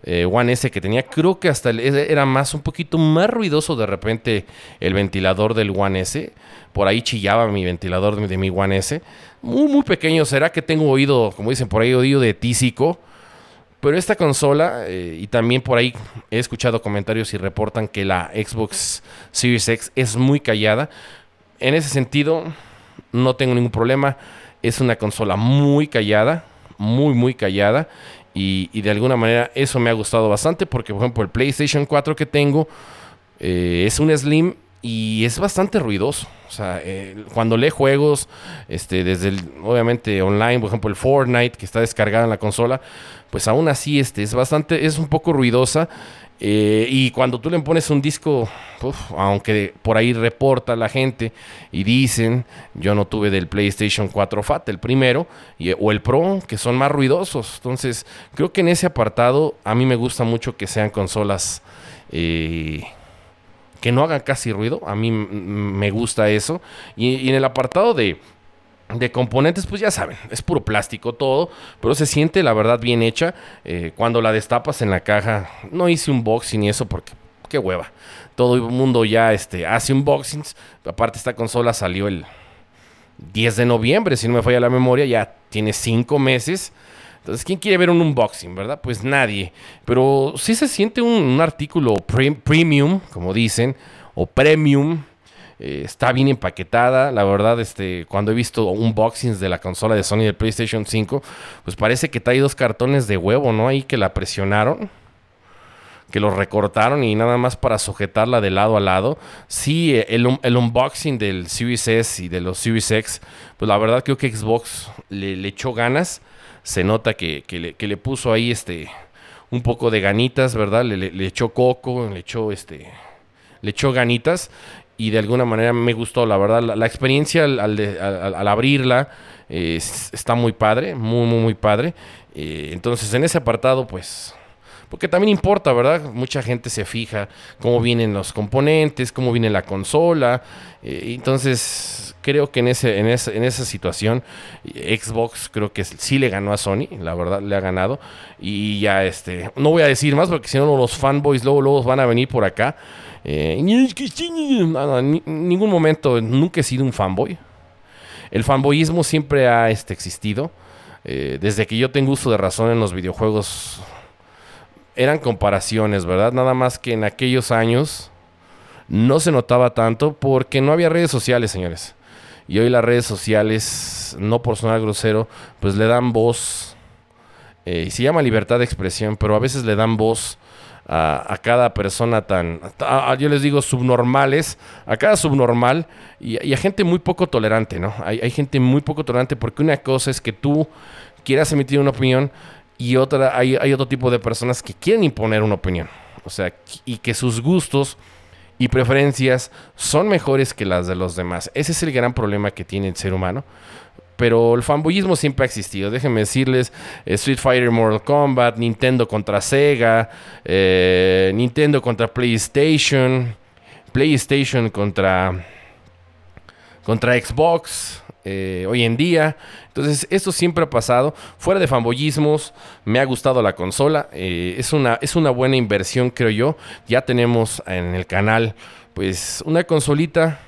eh, One S que tenía. Creo que hasta era más, un poquito más ruidoso de repente el ventilador del One S. Por ahí chillaba mi ventilador de, mi One S. Muy, muy pequeño. ¿Será que tengo oído, como dicen por ahí, oído de tísico? Pero esta consola, eh, y también por ahí he escuchado comentarios y reportan que la Xbox Series X es muy callada. En ese sentido, no tengo ningún problema. Es una consola muy callada, muy, muy callada. Y, de alguna manera eso me ha gustado bastante porque, por ejemplo, el PlayStation 4 que tengo eh, es un Slim y es bastante ruidoso. O sea, cuando lee juegos, este, desde el, obviamente online, por ejemplo, el Fortnite que está descargado en la consola, pues aún así este, es bastante, es un poco ruidosa. Eh, y cuando tú le pones un disco, aunque por ahí reporta la gente y dicen, yo no tuve del PlayStation 4 Fat, el primero, o el Pro, que son más ruidosos. Entonces, creo que en ese apartado a mí me gusta mucho que sean consolas eh, que no hagan casi ruido. A mí me gusta eso. y en el apartado de de componentes, pues ya saben, es puro plástico todo, pero se siente la verdad bien hecha. Eh, cuando la destapas en la caja, no hice unboxing y eso porque qué hueva. Todo el mundo ya este, hace unboxings. Aparte, esta consola salió el 10 de noviembre, si no me falla la memoria, ya tiene 5 meses. Entonces, ¿quién quiere ver un unboxing, verdad? Pues nadie. Pero sí se siente un, artículo premium, como dicen, o premium eh, está bien empaquetada. La verdad, este, cuando he visto unboxings de la consola de Sony del PlayStation 5, pues parece que trae dos cartones de huevo, ¿no? Ahí que la presionaron. Que los recortaron y nada más para sujetarla de lado a lado. Sí, el, unboxing del Series S y de los Series X, pues la verdad creo que Xbox le, echó ganas. Se nota que, le, puso ahí este un poco de ganitas, ¿verdad? Le, le, echó coco, le echó este. Le echó ganitas y de alguna manera me gustó, la verdad. La, experiencia al, abrirla está muy padre, muy, muy, muy padre. Eh, entonces, en ese apartado, pues, porque también importa, ¿verdad? Mucha gente se fija cómo vienen los componentes, cómo viene la consola. Eh, entonces, creo que en, ese, en, esa, en esa situación, Xbox creo que sí le ganó a Sony, la verdad, le ha ganado. Y ya, este, no voy a decir más porque si no los fanboys luego, luego van a venir por acá. Eh, ningún momento, nunca he sido un fanboy. el fanboyismo siempre ha este, existido. Eh, desde que yo tengo uso de razón en los videojuegos, eran comparaciones, ¿verdad? Nada más que en aquellos años no se notaba tanto porque no había redes sociales, señores. Y hoy las redes sociales, no por sonar grosero, pues le dan voz. Eh, se llama libertad de expresión, pero a veces le dan voz a, cada persona tan, yo les digo, subnormales, a cada subnormal y, a gente muy poco tolerante, ¿no? Hay, hay, gente muy poco tolerante porque una cosa es que tú quieras emitir una opinión y otra, hay, hay otro tipo de personas que quieren imponer una opinión. O sea, y que sus gustos y preferencias son mejores que las de los demás. Ese es el gran problema que tiene el ser humano. Pero el fanboyismo siempre ha existido. Déjenme decirles, eh, Street Fighter, Mortal Kombat, Nintendo contra Sega, eh, Nintendo contra PlayStation, PlayStation contra, contra Xbox, eh, hoy en día. Entonces, esto siempre ha pasado. Fuera de fanboyismos, me ha gustado la consola. Es, una, es una buena inversión, creo yo. Ya tenemos en el canal, pues, una consolita.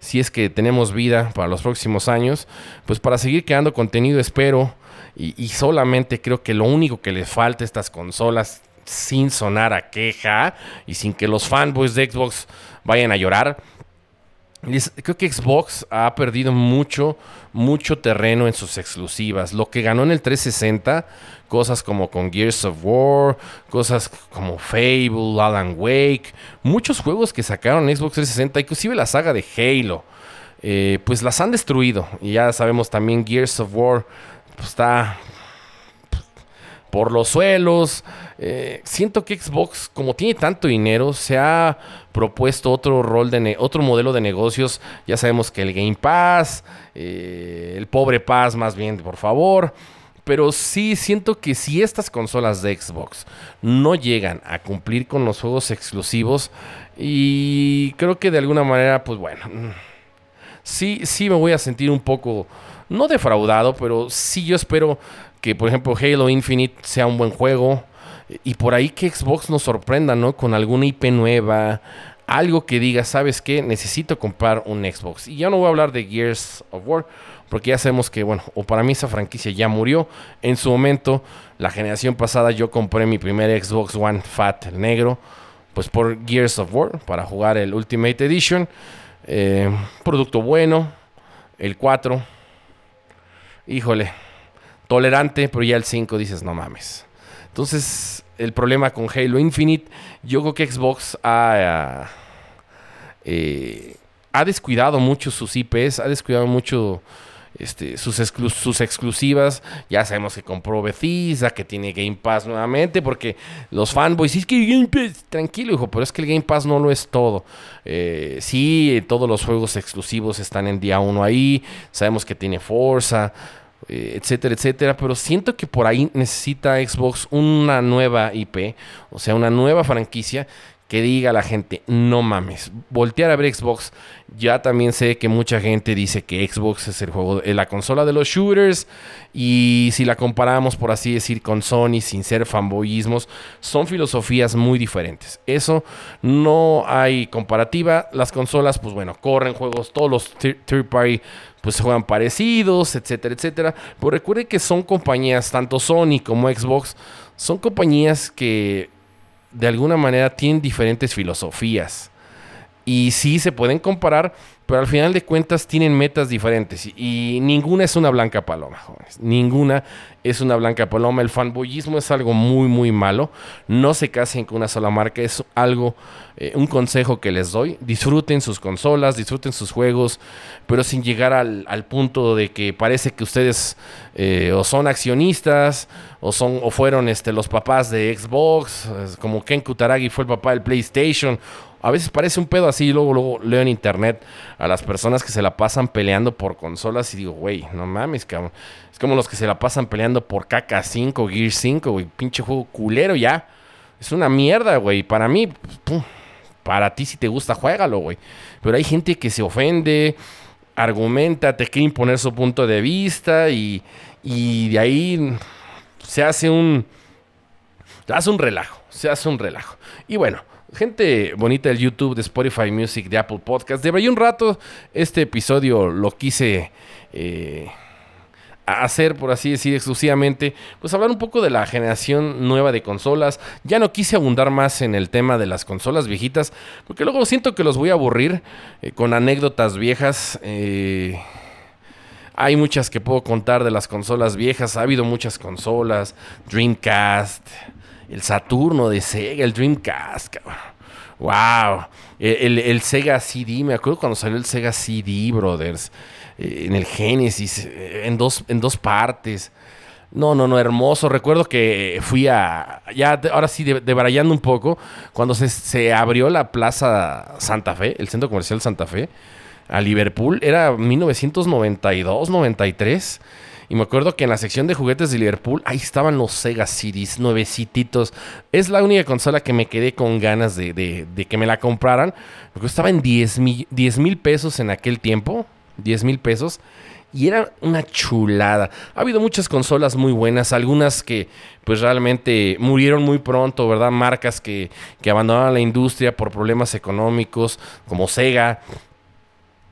Si es que tenemos vida para los próximos años, pues para seguir creando contenido, espero. Y, solamente creo que lo único que les falta a estas consolas, sin sonar a queja y sin que los fanboys de Xbox vayan a llorar, Creo que Xbox ha perdido mucho, mucho terreno en sus exclusivas. Lo que ganó en el 360, cosas como con Gears of War, cosas como Fable, Alan Wake, muchos juegos que sacaron Xbox 360, inclusive la saga de Halo, eh, pues las han destruido. Y ya sabemos también Gears of War pues, está por los suelos. Eh, siento que Xbox, como tiene tanto dinero, se ha propuesto otro rol de otro modelo de negocios. Ya sabemos que el Game Pass, eh, el pobre Pass, más bien, por favor. Pero sí siento que si estas consolas de Xbox no llegan a cumplir con los juegos exclusivos, y creo que de alguna manera, pues bueno, sí, sí me voy a sentir un poco, no defraudado, pero sí yo espero que, por ejemplo, Halo Infinite sea un buen juego. Y por ahí que Xbox nos sorprenda, ¿no? Con alguna IP nueva, algo que diga, ¿sabes qué? Necesito comprar un Xbox. Y ya no voy a hablar de Gears of War, porque ya sabemos que, bueno, o para mí esa franquicia ya murió. En su momento, la generación pasada, yo compré mi primer Xbox One Fat, negro, pues por Gears of War, para jugar el Ultimate Edition. Eh, producto bueno, el 4. Híjole, tolerante, pero ya el 5 dices, no mames. Entonces, el problema con Halo Infinite, yo creo que Xbox ha, eh, ha descuidado mucho sus IPs, ha descuidado mucho este, sus, exclusivas. Ya sabemos que compró Bethesda, que tiene Game Pass nuevamente, porque los fanboys, es que Game Pass, tranquilo, hijo, pero es que el Game Pass no lo es todo. Eh, sí, todos los juegos exclusivos están en día uno ahí. Sabemos que tiene Forza. Eh, etcétera, etcétera. Pero siento que por ahí necesita Xbox una nueva IP, o sea, una nueva franquicia que diga la gente, no mames, voltear a ver Xbox. Ya también sé que mucha gente dice que Xbox es el juego, la consola de los shooters. Y si la comparamos, por así decir, con Sony, sin ser fanboyismos, son filosofías muy diferentes. Eso no hay comparativa. Las consolas, pues bueno, corren juegos, todos los third party pues se juegan parecidos, etcétera, etcétera. Pero recuerde que son compañías, tanto Sony como Xbox, son compañías que de alguna manera tienen diferentes filosofías. Y sí se pueden comparar, pero al final de cuentas tienen metas diferentes y, ninguna es una blanca paloma, jóvenes. Ninguna es una blanca paloma. El fanboyismo es algo muy, muy malo. No se casen con una sola marca. Es algo, eh, un consejo que les doy. Disfruten sus consolas, disfruten sus juegos, pero sin llegar al, punto de que parece que ustedes eh, o son accionistas o son o fueron este, los papás de Xbox, como Ken Kutaragi fue el papá del PlayStation a veces parece un pedo así, luego, luego leo en internet a las personas que se la pasan peleando por consolas y digo, güey, no mames, cabrón. Es como los que se la pasan peleando por KK5, Gear 5, güey, pinche juego culero ya. Es una mierda, güey. Para mí, para ti si te gusta, juégalo, güey. Pero hay gente que se ofende, argumenta, te quiere imponer su punto de vista y, y de ahí se hace un... Se hace un relajo, se hace un relajo. Y bueno, Gente bonita del YouTube, de Spotify Music, de Apple Podcast. De un rato este episodio lo quise eh, hacer, por así decir, exclusivamente, pues hablar un poco de la generación nueva de consolas. Ya no quise abundar más en el tema de las consolas viejitas, porque luego siento que los voy a aburrir eh, con anécdotas viejas. Eh, hay muchas que puedo contar de las consolas viejas. Ha habido muchas consolas. Dreamcast, el Saturno de Sega, el Dreamcast, Wow. El, Sega CD, me acuerdo cuando salió el Sega CD, brothers. Eh, en el Genesis, eh, en dos, en dos partes. No, no, no, hermoso. Recuerdo que fui a. Ya, ahora sí, debrayando un poco. Cuando se, se, abrió la Plaza Santa Fe, el centro comercial Santa Fe, a Liverpool, era 1992, 93. Y me acuerdo que en la sección de juguetes de Liverpool, ahí estaban los Sega Cities, nuevecititos. Es la única consola que me quedé con ganas de, de, que me la compraran. Porque estaba en 10 mil pesos en aquel tiempo. 10 mil pesos. Y era una chulada. Ha habido muchas consolas muy buenas, algunas que pues realmente murieron muy pronto, ¿verdad? Marcas que, que abandonaron la industria por problemas económicos, como Sega,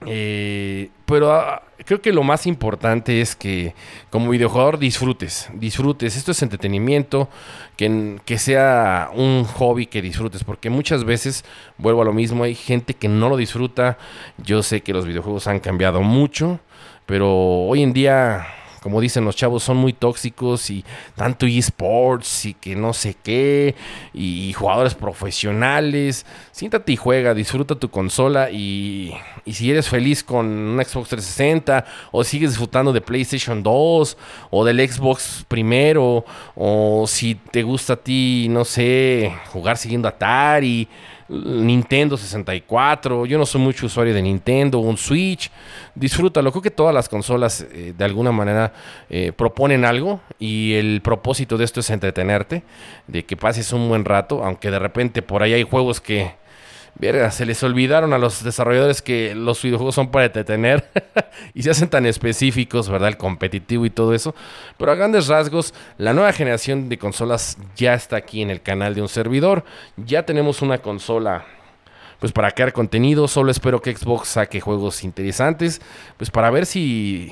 eh, pero ah, creo que lo más importante es que como videojugador disfrutes, disfrutes. Esto es entretenimiento, que, que sea un hobby que disfrutes, porque muchas veces, vuelvo a lo mismo, hay gente que no lo disfruta. Yo sé que los videojuegos han cambiado mucho, pero hoy en día como dicen los chavos, son muy tóxicos y tanto esports y que no sé qué, y, jugadores profesionales. Siéntate y juega, disfruta tu consola y, y, si eres feliz con un Xbox 360 o sigues disfrutando de PlayStation 2 o del Xbox primero o si te gusta a ti, no sé, jugar siguiendo Atari Nintendo 64. Yo no soy mucho usuario de Nintendo, un Switch. Disfrútalo. Creo que todas las consolas eh, de alguna manera eh, proponen algo y el propósito de esto es entretenerte, de que pases un buen rato, aunque de repente por ahí hay juegos que se les olvidaron a los desarrolladores que los videojuegos son para entretener y se hacen tan específicos, ¿verdad? El competitivo y todo eso. Pero a grandes rasgos, la nueva generación de consolas ya está aquí en el canal de un servidor. Ya tenemos una consola pues para crear contenido. Solo espero que Xbox saque juegos interesantes, pues para ver si,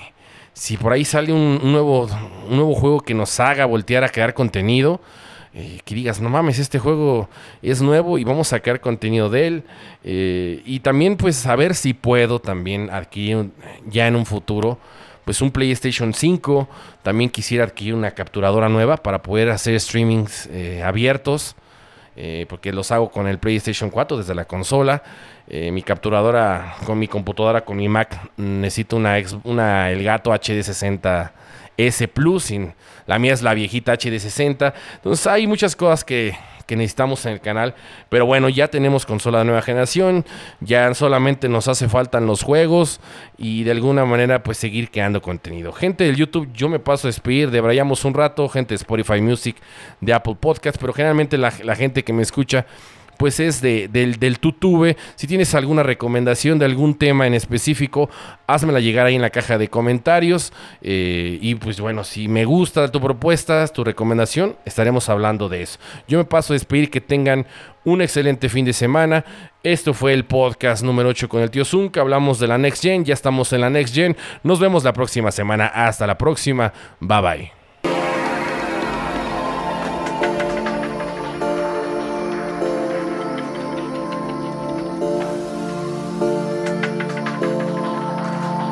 si por ahí sale un, nuevo, un nuevo juego que nos haga voltear a crear contenido. Eh, que digas, no mames, este juego es nuevo y vamos a sacar contenido de él. Eh, y también pues saber si puedo también adquirir ya en un futuro pues un PlayStation 5. También quisiera adquirir una capturadora nueva para poder hacer streamings eh, abiertos. porque los hago con el PlayStation 4 desde la consola. mi capturadora con mi computadora, con mi Mac, necesito una, una Elgato HD60 S Plus. la mía es la viejita HD60. Entonces hay muchas cosas que, que necesitamos en el canal. Pero bueno, ya tenemos consola de nueva generación. Ya solamente nos hace falta los juegos. Y de alguna manera, pues seguir creando contenido. Gente del YouTube, yo me paso a despedir. Debrayamos un rato. Gente de Spotify Music, de Apple Podcast. Pero generalmente la, la gente que me escucha pues es de, del, del tutube. Si tienes alguna recomendación de algún tema en específico, házmela llegar ahí en la caja de comentarios. Eh, y pues bueno, si me gusta tu propuesta, tu recomendación, estaremos hablando de eso. Yo me paso a despedir que tengan un excelente fin de semana. Esto fue el podcast número 8 con el tío Zunca. Hablamos de la Next Gen. Ya estamos en la Next Gen. Nos vemos la próxima semana. Hasta la próxima. Bye bye.